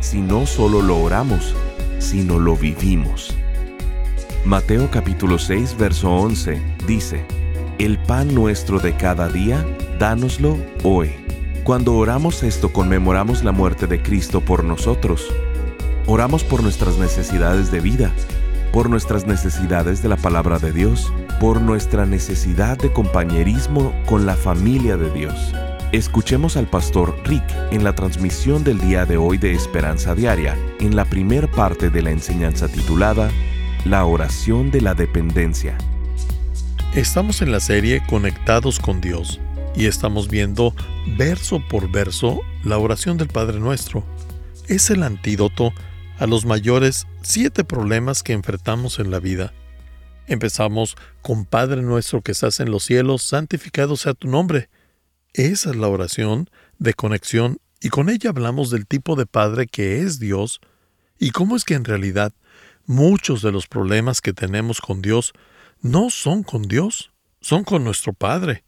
si no solo lo oramos, sino lo vivimos. Mateo capítulo 6, verso 11 dice, El pan nuestro de cada día, dánoslo hoy. Cuando oramos esto conmemoramos la muerte de Cristo por nosotros. Oramos por nuestras necesidades de vida, por nuestras necesidades de la palabra de Dios, por nuestra necesidad de compañerismo con la familia de Dios. Escuchemos al pastor Rick en la transmisión del día de hoy de Esperanza Diaria, en la primer parte de la enseñanza titulada La oración de la dependencia. Estamos en la serie Conectados con Dios y estamos viendo verso por verso la oración del Padre Nuestro. Es el antídoto a los mayores siete problemas que enfrentamos en la vida. Empezamos con Padre nuestro que estás en los cielos, santificado sea tu nombre. Esa es la oración de conexión y con ella hablamos del tipo de Padre que es Dios y cómo es que en realidad muchos de los problemas que tenemos con Dios no son con Dios, son con nuestro Padre.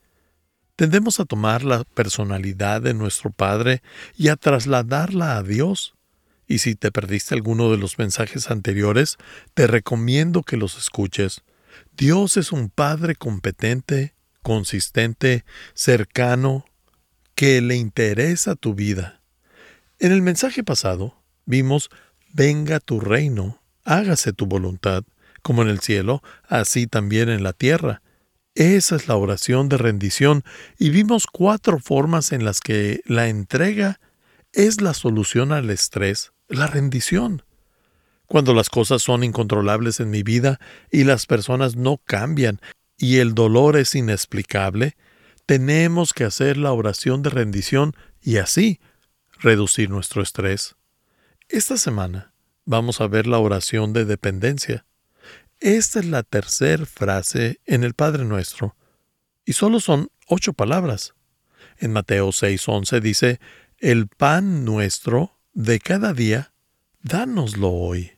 Tendemos a tomar la personalidad de nuestro Padre y a trasladarla a Dios. Y si te perdiste alguno de los mensajes anteriores, te recomiendo que los escuches. Dios es un Padre competente, consistente, cercano, que le interesa tu vida. En el mensaje pasado vimos, venga tu reino, hágase tu voluntad, como en el cielo, así también en la tierra. Esa es la oración de rendición y vimos cuatro formas en las que la entrega es la solución al estrés, la rendición. Cuando las cosas son incontrolables en mi vida y las personas no cambian y el dolor es inexplicable, tenemos que hacer la oración de rendición y así reducir nuestro estrés. Esta semana vamos a ver la oración de dependencia. Esta es la tercera frase en el Padre Nuestro, y solo son ocho palabras. En Mateo 6:11 dice, El pan nuestro de cada día, dánoslo hoy.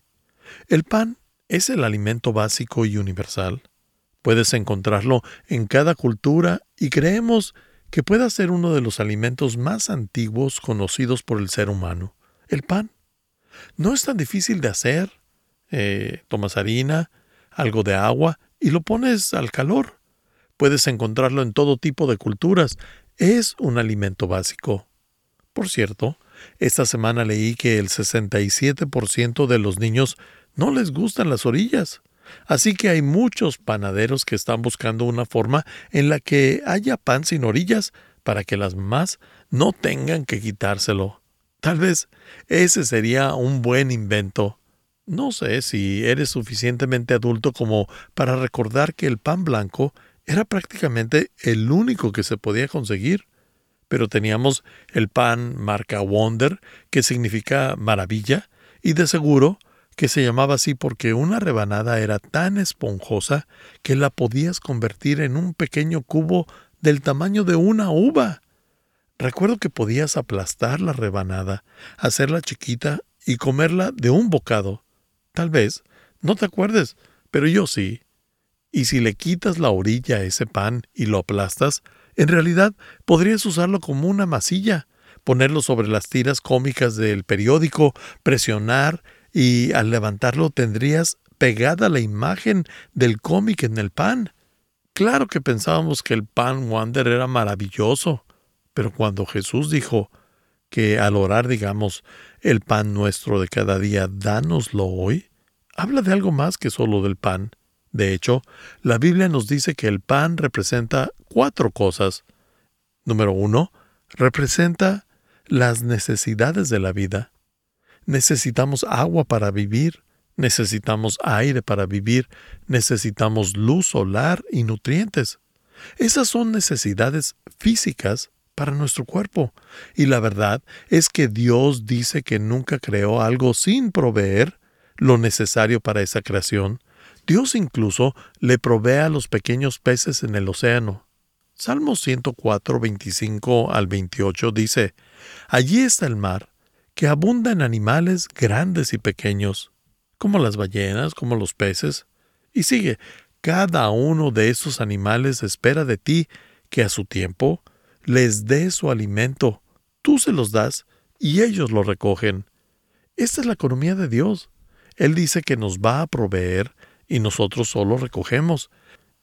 El pan es el alimento básico y universal. Puedes encontrarlo en cada cultura y creemos que pueda ser uno de los alimentos más antiguos conocidos por el ser humano, el pan. No es tan difícil de hacer. Eh, tomas harina, algo de agua y lo pones al calor. Puedes encontrarlo en todo tipo de culturas. Es un alimento básico. Por cierto, esta semana leí que el 67% de los niños no les gustan las orillas. Así que hay muchos panaderos que están buscando una forma en la que haya pan sin orillas para que las mamás no tengan que quitárselo. Tal vez ese sería un buen invento. No sé si eres suficientemente adulto como para recordar que el pan blanco era prácticamente el único que se podía conseguir pero teníamos el pan marca Wonder, que significa maravilla, y de seguro que se llamaba así porque una rebanada era tan esponjosa que la podías convertir en un pequeño cubo del tamaño de una uva. Recuerdo que podías aplastar la rebanada, hacerla chiquita y comerla de un bocado. Tal vez, no te acuerdes, pero yo sí. Y si le quitas la orilla a ese pan y lo aplastas, en realidad, podrías usarlo como una masilla, ponerlo sobre las tiras cómicas del periódico, presionar y al levantarlo tendrías pegada la imagen del cómic en el pan. Claro que pensábamos que el pan Wonder era maravilloso, pero cuando Jesús dijo que al orar digamos el pan nuestro de cada día, dánoslo hoy, habla de algo más que solo del pan. De hecho, la Biblia nos dice que el pan representa cuatro cosas. Número uno, representa las necesidades de la vida. Necesitamos agua para vivir, necesitamos aire para vivir, necesitamos luz solar y nutrientes. Esas son necesidades físicas para nuestro cuerpo. Y la verdad es que Dios dice que nunca creó algo sin proveer lo necesario para esa creación. Dios incluso le provee a los pequeños peces en el océano. Salmo 104, 25 al 28 dice, Allí está el mar, que abunda en animales grandes y pequeños, como las ballenas, como los peces. Y sigue, cada uno de estos animales espera de ti que a su tiempo les dé su alimento. Tú se los das y ellos lo recogen. Esta es la economía de Dios. Él dice que nos va a proveer y nosotros solo recogemos.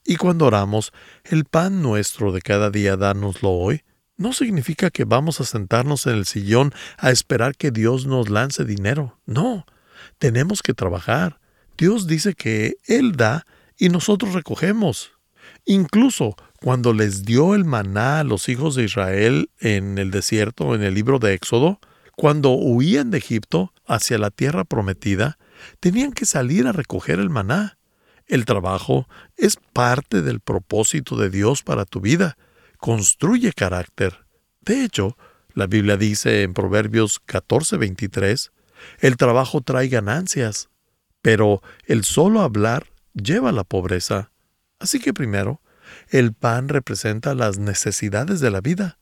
Y cuando oramos, el pan nuestro de cada día dánoslo hoy, no significa que vamos a sentarnos en el sillón a esperar que Dios nos lance dinero. No, tenemos que trabajar. Dios dice que Él da y nosotros recogemos. Incluso cuando les dio el maná a los hijos de Israel en el desierto, en el libro de Éxodo, cuando huían de Egipto hacia la tierra prometida, tenían que salir a recoger el maná. El trabajo es parte del propósito de Dios para tu vida construye carácter. De hecho, la Biblia dice en Proverbios 14:23, el trabajo trae ganancias, pero el solo hablar lleva a la pobreza. Así que primero, el pan representa las necesidades de la vida,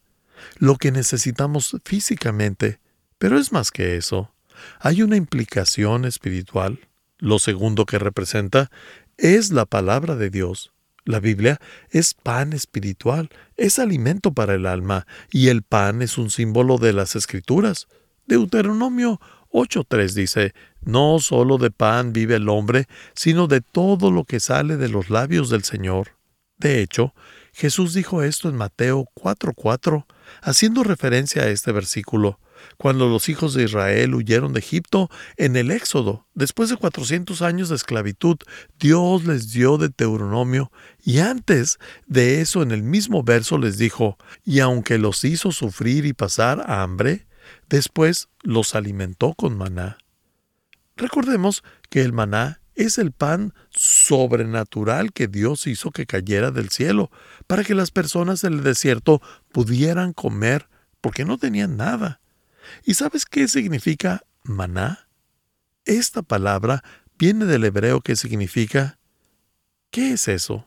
lo que necesitamos físicamente, pero es más que eso. Hay una implicación espiritual. Lo segundo que representa es la palabra de Dios. La Biblia es pan espiritual, es alimento para el alma, y el pan es un símbolo de las escrituras. Deuteronomio 8.3 dice, No solo de pan vive el hombre, sino de todo lo que sale de los labios del Señor. De hecho, Jesús dijo esto en Mateo 4.4, haciendo referencia a este versículo cuando los hijos de Israel huyeron de Egipto en el Éxodo. Después de 400 años de esclavitud, Dios les dio de Deuteronomio y antes de eso en el mismo verso les dijo, y aunque los hizo sufrir y pasar hambre, después los alimentó con maná. Recordemos que el maná es el pan sobrenatural que Dios hizo que cayera del cielo, para que las personas en el desierto pudieran comer, porque no tenían nada. ¿Y sabes qué significa maná? Esta palabra viene del hebreo que significa ¿qué es eso?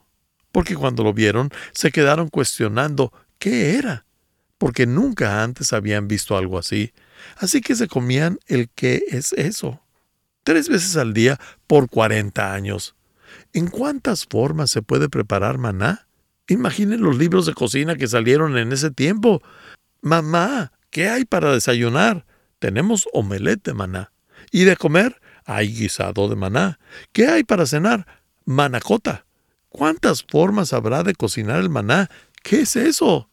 Porque cuando lo vieron se quedaron cuestionando qué era, porque nunca antes habían visto algo así. Así que se comían el qué es eso. Tres veces al día por cuarenta años. ¿En cuántas formas se puede preparar maná? Imaginen los libros de cocina que salieron en ese tiempo. Mamá, ¿Qué hay para desayunar? Tenemos omelette de maná. ¿Y de comer? Hay guisado de maná. ¿Qué hay para cenar? Manacota. ¿Cuántas formas habrá de cocinar el maná? ¿Qué es eso?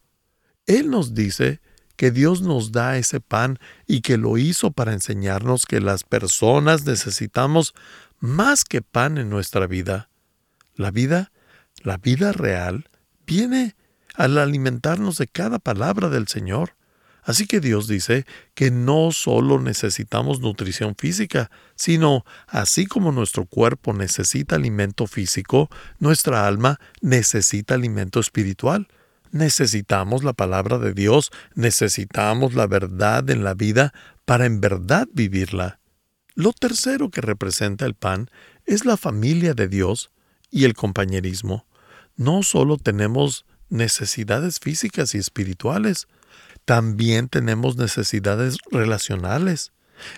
Él nos dice que Dios nos da ese pan y que lo hizo para enseñarnos que las personas necesitamos más que pan en nuestra vida. La vida, la vida real, viene al alimentarnos de cada palabra del Señor. Así que Dios dice que no solo necesitamos nutrición física, sino así como nuestro cuerpo necesita alimento físico, nuestra alma necesita alimento espiritual. Necesitamos la palabra de Dios, necesitamos la verdad en la vida para en verdad vivirla. Lo tercero que representa el pan es la familia de Dios y el compañerismo. No solo tenemos necesidades físicas y espirituales, también tenemos necesidades relacionales.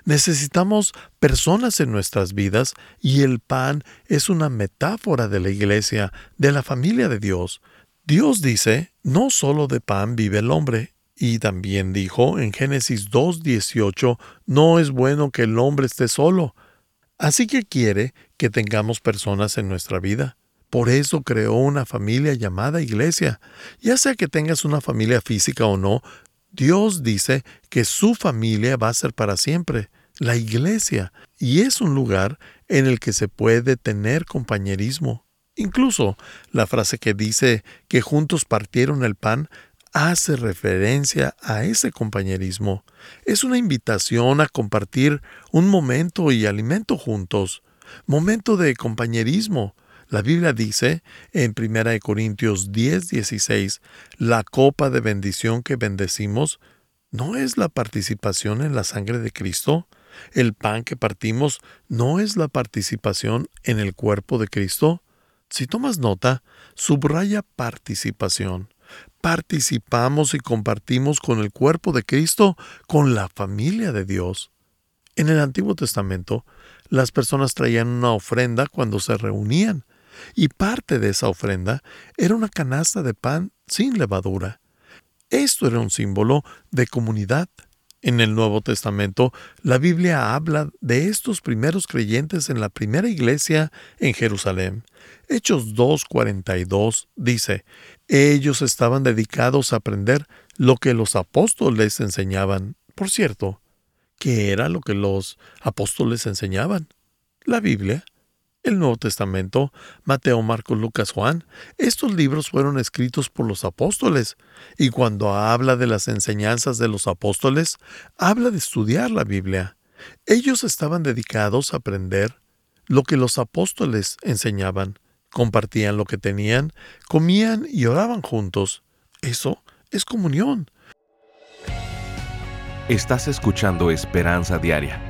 Necesitamos personas en nuestras vidas y el pan es una metáfora de la iglesia, de la familia de Dios. Dios dice, no solo de pan vive el hombre, y también dijo en Génesis 2.18, no es bueno que el hombre esté solo. Así que quiere que tengamos personas en nuestra vida. Por eso creó una familia llamada iglesia. Ya sea que tengas una familia física o no, Dios dice que su familia va a ser para siempre, la iglesia, y es un lugar en el que se puede tener compañerismo. Incluso la frase que dice que juntos partieron el pan hace referencia a ese compañerismo. Es una invitación a compartir un momento y alimento juntos, momento de compañerismo. La Biblia dice en 1 Corintios 10, 16, la copa de bendición que bendecimos no es la participación en la sangre de Cristo. El pan que partimos no es la participación en el cuerpo de Cristo. Si tomas nota, subraya participación. Participamos y compartimos con el cuerpo de Cristo, con la familia de Dios. En el Antiguo Testamento, las personas traían una ofrenda cuando se reunían, y parte de esa ofrenda era una canasta de pan sin levadura. Esto era un símbolo de comunidad. En el Nuevo Testamento, la Biblia habla de estos primeros creyentes en la primera iglesia en Jerusalén. Hechos 2.42 dice, ellos estaban dedicados a aprender lo que los apóstoles enseñaban. Por cierto, ¿qué era lo que los apóstoles enseñaban? La Biblia el Nuevo Testamento, Mateo, Marcos, Lucas, Juan, estos libros fueron escritos por los apóstoles, y cuando habla de las enseñanzas de los apóstoles, habla de estudiar la Biblia. Ellos estaban dedicados a aprender lo que los apóstoles enseñaban, compartían lo que tenían, comían y oraban juntos. Eso es comunión. Estás escuchando Esperanza Diaria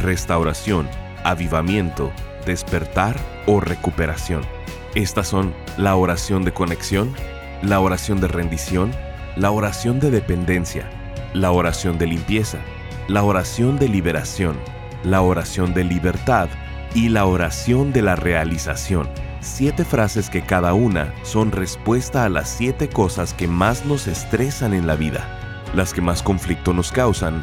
restauración, avivamiento, despertar o recuperación. Estas son la oración de conexión, la oración de rendición, la oración de dependencia, la oración de limpieza, la oración de liberación, la oración de libertad y la oración de la realización. Siete frases que cada una son respuesta a las siete cosas que más nos estresan en la vida, las que más conflicto nos causan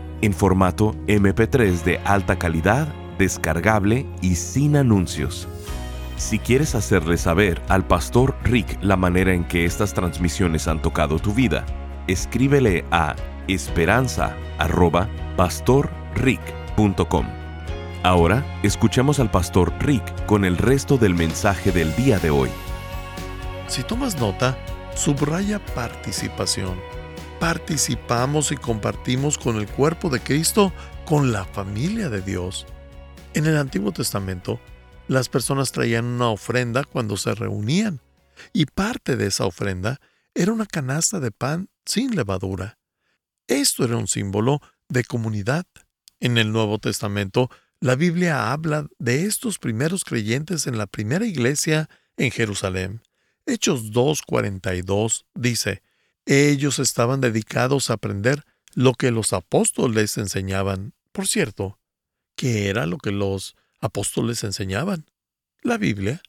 en formato MP3 de alta calidad, descargable y sin anuncios. Si quieres hacerle saber al pastor Rick la manera en que estas transmisiones han tocado tu vida, escríbele a esperanza@pastorrick.com. Ahora escuchemos al pastor Rick con el resto del mensaje del día de hoy. Si tomas nota, subraya participación participamos y compartimos con el cuerpo de Cristo, con la familia de Dios. En el Antiguo Testamento, las personas traían una ofrenda cuando se reunían, y parte de esa ofrenda era una canasta de pan sin levadura. Esto era un símbolo de comunidad. En el Nuevo Testamento, la Biblia habla de estos primeros creyentes en la primera iglesia en Jerusalén. Hechos 2.42 dice, ellos estaban dedicados a aprender lo que los apóstoles enseñaban. Por cierto, ¿qué era lo que los apóstoles enseñaban? La Biblia,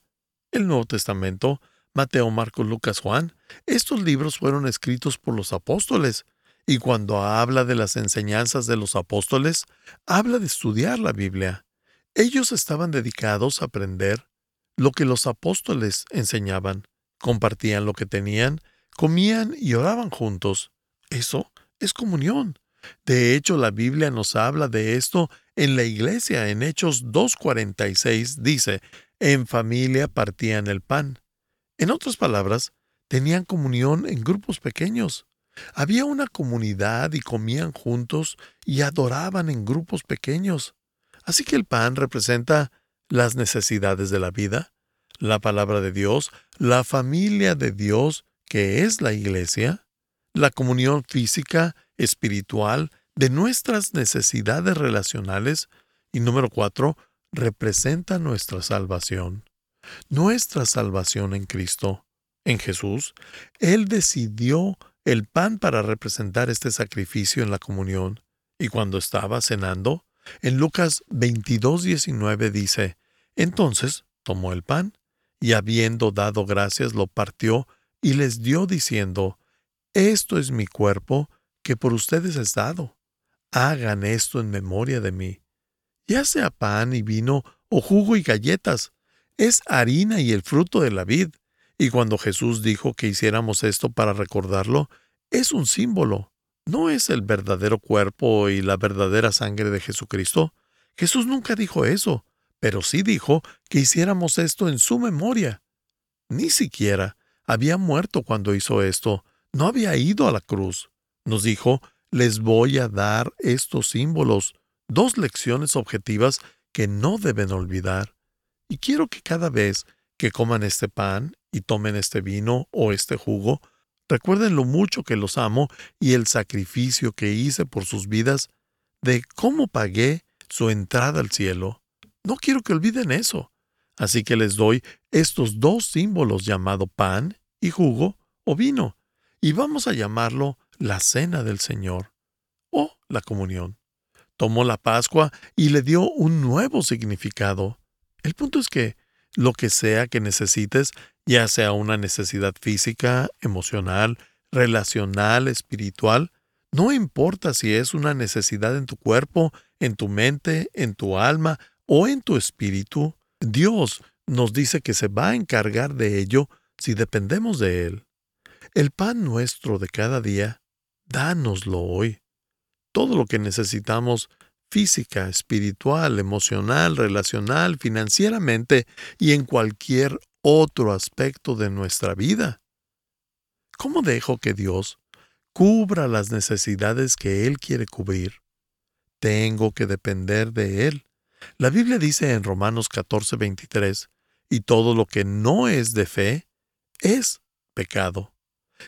el Nuevo Testamento, Mateo, Marcos, Lucas, Juan. Estos libros fueron escritos por los apóstoles, y cuando habla de las enseñanzas de los apóstoles, habla de estudiar la Biblia. Ellos estaban dedicados a aprender lo que los apóstoles enseñaban, compartían lo que tenían comían y oraban juntos. Eso es comunión. De hecho, la Biblia nos habla de esto en la iglesia. En Hechos 2.46 dice, en familia partían el pan. En otras palabras, tenían comunión en grupos pequeños. Había una comunidad y comían juntos y adoraban en grupos pequeños. Así que el pan representa las necesidades de la vida, la palabra de Dios, la familia de Dios, que es la iglesia, la comunión física, espiritual, de nuestras necesidades relacionales, y número cuatro, representa nuestra salvación. Nuestra salvación en Cristo, en Jesús, Él decidió el pan para representar este sacrificio en la comunión. Y cuando estaba cenando, en Lucas 22, 19 dice, Entonces tomó el pan, y habiendo dado gracias, lo partió y les dio diciendo, Esto es mi cuerpo, que por ustedes es dado. Hagan esto en memoria de mí. Ya sea pan y vino, o jugo y galletas, es harina y el fruto de la vid. Y cuando Jesús dijo que hiciéramos esto para recordarlo, es un símbolo, no es el verdadero cuerpo y la verdadera sangre de Jesucristo. Jesús nunca dijo eso, pero sí dijo que hiciéramos esto en su memoria. Ni siquiera había muerto cuando hizo esto, no había ido a la cruz. Nos dijo, les voy a dar estos símbolos, dos lecciones objetivas que no deben olvidar. Y quiero que cada vez que coman este pan y tomen este vino o este jugo, recuerden lo mucho que los amo y el sacrificio que hice por sus vidas, de cómo pagué su entrada al cielo. No quiero que olviden eso. Así que les doy estos dos símbolos llamado pan y jugo o vino, y vamos a llamarlo la cena del Señor o la comunión. Tomó la Pascua y le dio un nuevo significado. El punto es que lo que sea que necesites, ya sea una necesidad física, emocional, relacional, espiritual, no importa si es una necesidad en tu cuerpo, en tu mente, en tu alma o en tu espíritu, Dios nos dice que se va a encargar de ello si dependemos de Él. El pan nuestro de cada día, dánoslo hoy. Todo lo que necesitamos física, espiritual, emocional, relacional, financieramente y en cualquier otro aspecto de nuestra vida. ¿Cómo dejo que Dios cubra las necesidades que Él quiere cubrir? Tengo que depender de Él. La Biblia dice en Romanos 14, 23, y todo lo que no es de fe es pecado.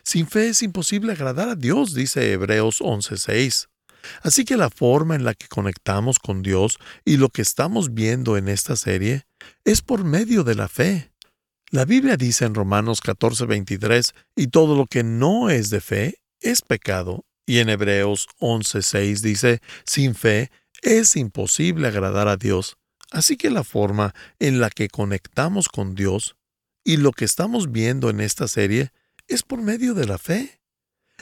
Sin fe es imposible agradar a Dios, dice Hebreos 11:6. Así que la forma en la que conectamos con Dios y lo que estamos viendo en esta serie es por medio de la fe. La Biblia dice en Romanos 14:23, y todo lo que no es de fe es pecado. Y en Hebreos 11:6 dice, sin fe es imposible agradar a Dios. Así que la forma en la que conectamos con Dios y lo que estamos viendo en esta serie es por medio de la fe.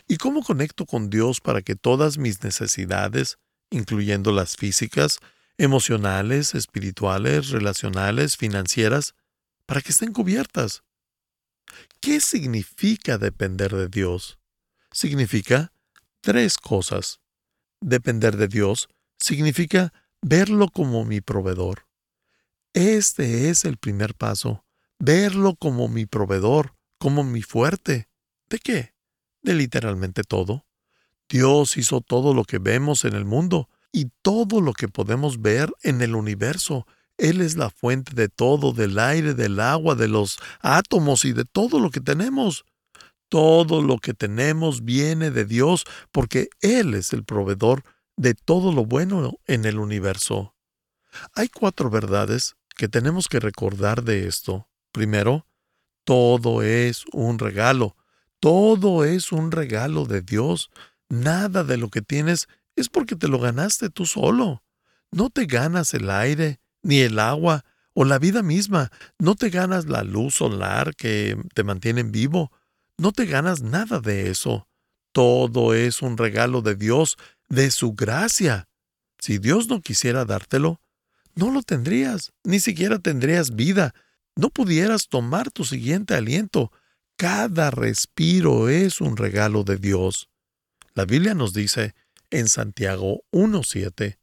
¿Y cómo conecto con Dios para que todas mis necesidades, incluyendo las físicas, emocionales, espirituales, relacionales, financieras, para que estén cubiertas? ¿Qué significa depender de Dios? Significa tres cosas. Depender de Dios significa verlo como mi proveedor. Este es el primer paso, verlo como mi proveedor, como mi fuerte. ¿De qué? de literalmente todo. Dios hizo todo lo que vemos en el mundo y todo lo que podemos ver en el universo. Él es la fuente de todo, del aire, del agua, de los átomos y de todo lo que tenemos. Todo lo que tenemos viene de Dios porque Él es el proveedor de todo lo bueno en el universo. Hay cuatro verdades que tenemos que recordar de esto. Primero, todo es un regalo. Todo es un regalo de Dios. Nada de lo que tienes es porque te lo ganaste tú solo. No te ganas el aire, ni el agua, o la vida misma. No te ganas la luz solar que te mantiene vivo. No te ganas nada de eso. Todo es un regalo de Dios, de su gracia. Si Dios no quisiera dártelo, no lo tendrías, ni siquiera tendrías vida. No pudieras tomar tu siguiente aliento, cada respiro es un regalo de Dios. La Biblia nos dice en Santiago 1.7,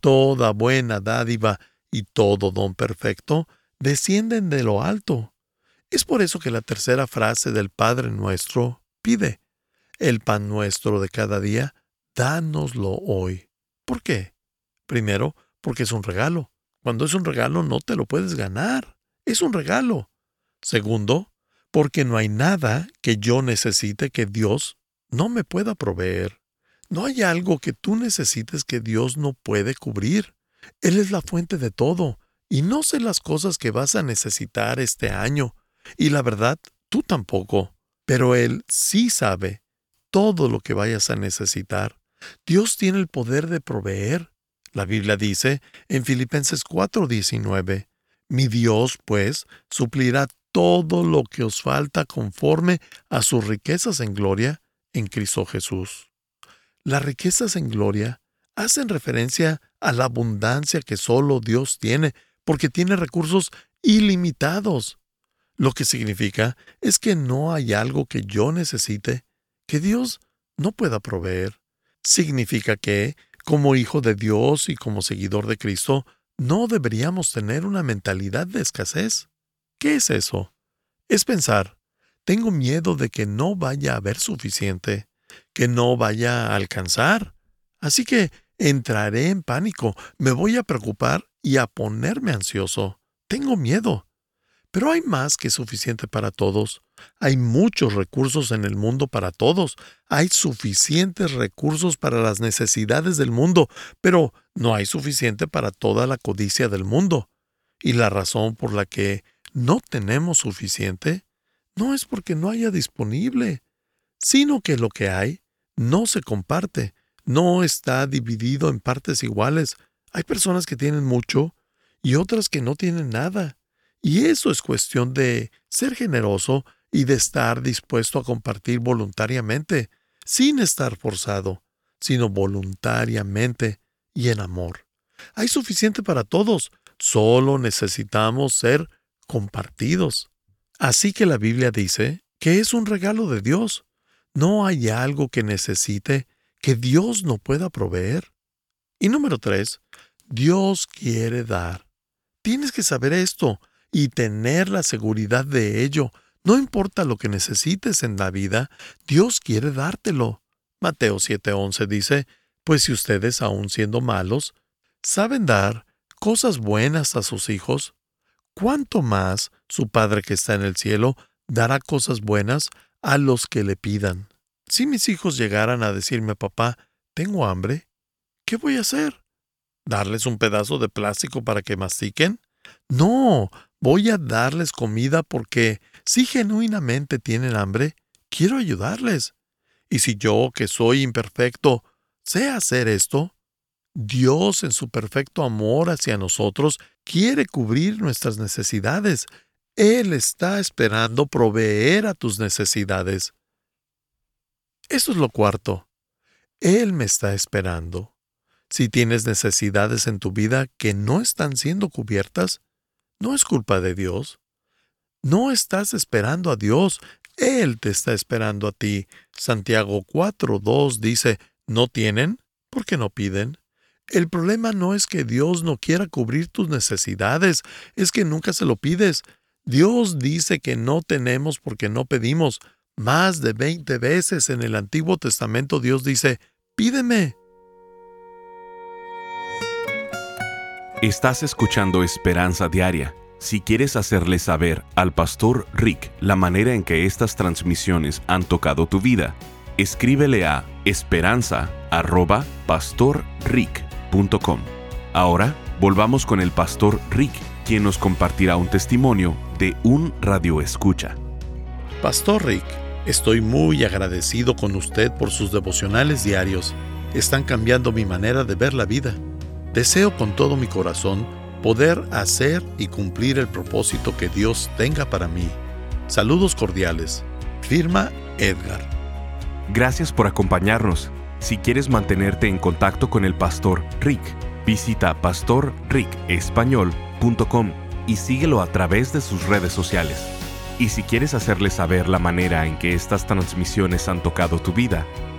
Toda buena dádiva y todo don perfecto descienden de lo alto. Es por eso que la tercera frase del Padre nuestro pide, el pan nuestro de cada día, dánoslo hoy. ¿Por qué? Primero, porque es un regalo. Cuando es un regalo no te lo puedes ganar. Es un regalo. Segundo, porque no hay nada que yo necesite que Dios no me pueda proveer. No hay algo que tú necesites que Dios no puede cubrir. Él es la fuente de todo, y no sé las cosas que vas a necesitar este año, y la verdad, tú tampoco, pero Él sí sabe todo lo que vayas a necesitar. Dios tiene el poder de proveer. La Biblia dice en Filipenses 4:19, Mi Dios, pues, suplirá todo lo que os falta conforme a sus riquezas en gloria en Cristo Jesús. Las riquezas en gloria hacen referencia a la abundancia que solo Dios tiene, porque tiene recursos ilimitados. Lo que significa es que no hay algo que yo necesite que Dios no pueda proveer. Significa que, como hijo de Dios y como seguidor de Cristo, no deberíamos tener una mentalidad de escasez. ¿Qué es eso? Es pensar, tengo miedo de que no vaya a haber suficiente, que no vaya a alcanzar. Así que entraré en pánico, me voy a preocupar y a ponerme ansioso. Tengo miedo. Pero hay más que suficiente para todos. Hay muchos recursos en el mundo para todos. Hay suficientes recursos para las necesidades del mundo, pero no hay suficiente para toda la codicia del mundo. Y la razón por la que no tenemos suficiente no es porque no haya disponible, sino que lo que hay no se comparte, no está dividido en partes iguales. Hay personas que tienen mucho y otras que no tienen nada. Y eso es cuestión de ser generoso y de estar dispuesto a compartir voluntariamente, sin estar forzado, sino voluntariamente y en amor. Hay suficiente para todos, solo necesitamos ser compartidos. Así que la Biblia dice que es un regalo de Dios. No hay algo que necesite que Dios no pueda proveer. Y número tres, Dios quiere dar. Tienes que saber esto y tener la seguridad de ello. No importa lo que necesites en la vida, Dios quiere dártelo. Mateo 7:11 dice, Pues si ustedes, aun siendo malos, saben dar cosas buenas a sus hijos, ¿cuánto más su Padre que está en el cielo dará cosas buenas a los que le pidan? Si mis hijos llegaran a decirme, papá, tengo hambre, ¿qué voy a hacer? ¿Darles un pedazo de plástico para que mastiquen? No, voy a darles comida porque si genuinamente tienen hambre, quiero ayudarles. Y si yo, que soy imperfecto, sé hacer esto, Dios en su perfecto amor hacia nosotros quiere cubrir nuestras necesidades. Él está esperando proveer a tus necesidades. Eso es lo cuarto. Él me está esperando. Si tienes necesidades en tu vida que no están siendo cubiertas, no es culpa de Dios. No estás esperando a Dios, Él te está esperando a ti. Santiago 4.2 dice, ¿no tienen? ¿Por qué no piden? El problema no es que Dios no quiera cubrir tus necesidades, es que nunca se lo pides. Dios dice que no tenemos porque no pedimos. Más de 20 veces en el Antiguo Testamento Dios dice, pídeme. Estás escuchando Esperanza Diaria. Si quieres hacerle saber al pastor Rick la manera en que estas transmisiones han tocado tu vida, escríbele a esperanza.pastorrick.com. Ahora volvamos con el pastor Rick, quien nos compartirá un testimonio de un radio escucha. Pastor Rick, estoy muy agradecido con usted por sus devocionales diarios. Están cambiando mi manera de ver la vida. Deseo con todo mi corazón poder hacer y cumplir el propósito que Dios tenga para mí. Saludos cordiales. Firma Edgar. Gracias por acompañarnos. Si quieres mantenerte en contacto con el pastor Rick, visita pastorricespañol.com y síguelo a través de sus redes sociales. Y si quieres hacerle saber la manera en que estas transmisiones han tocado tu vida,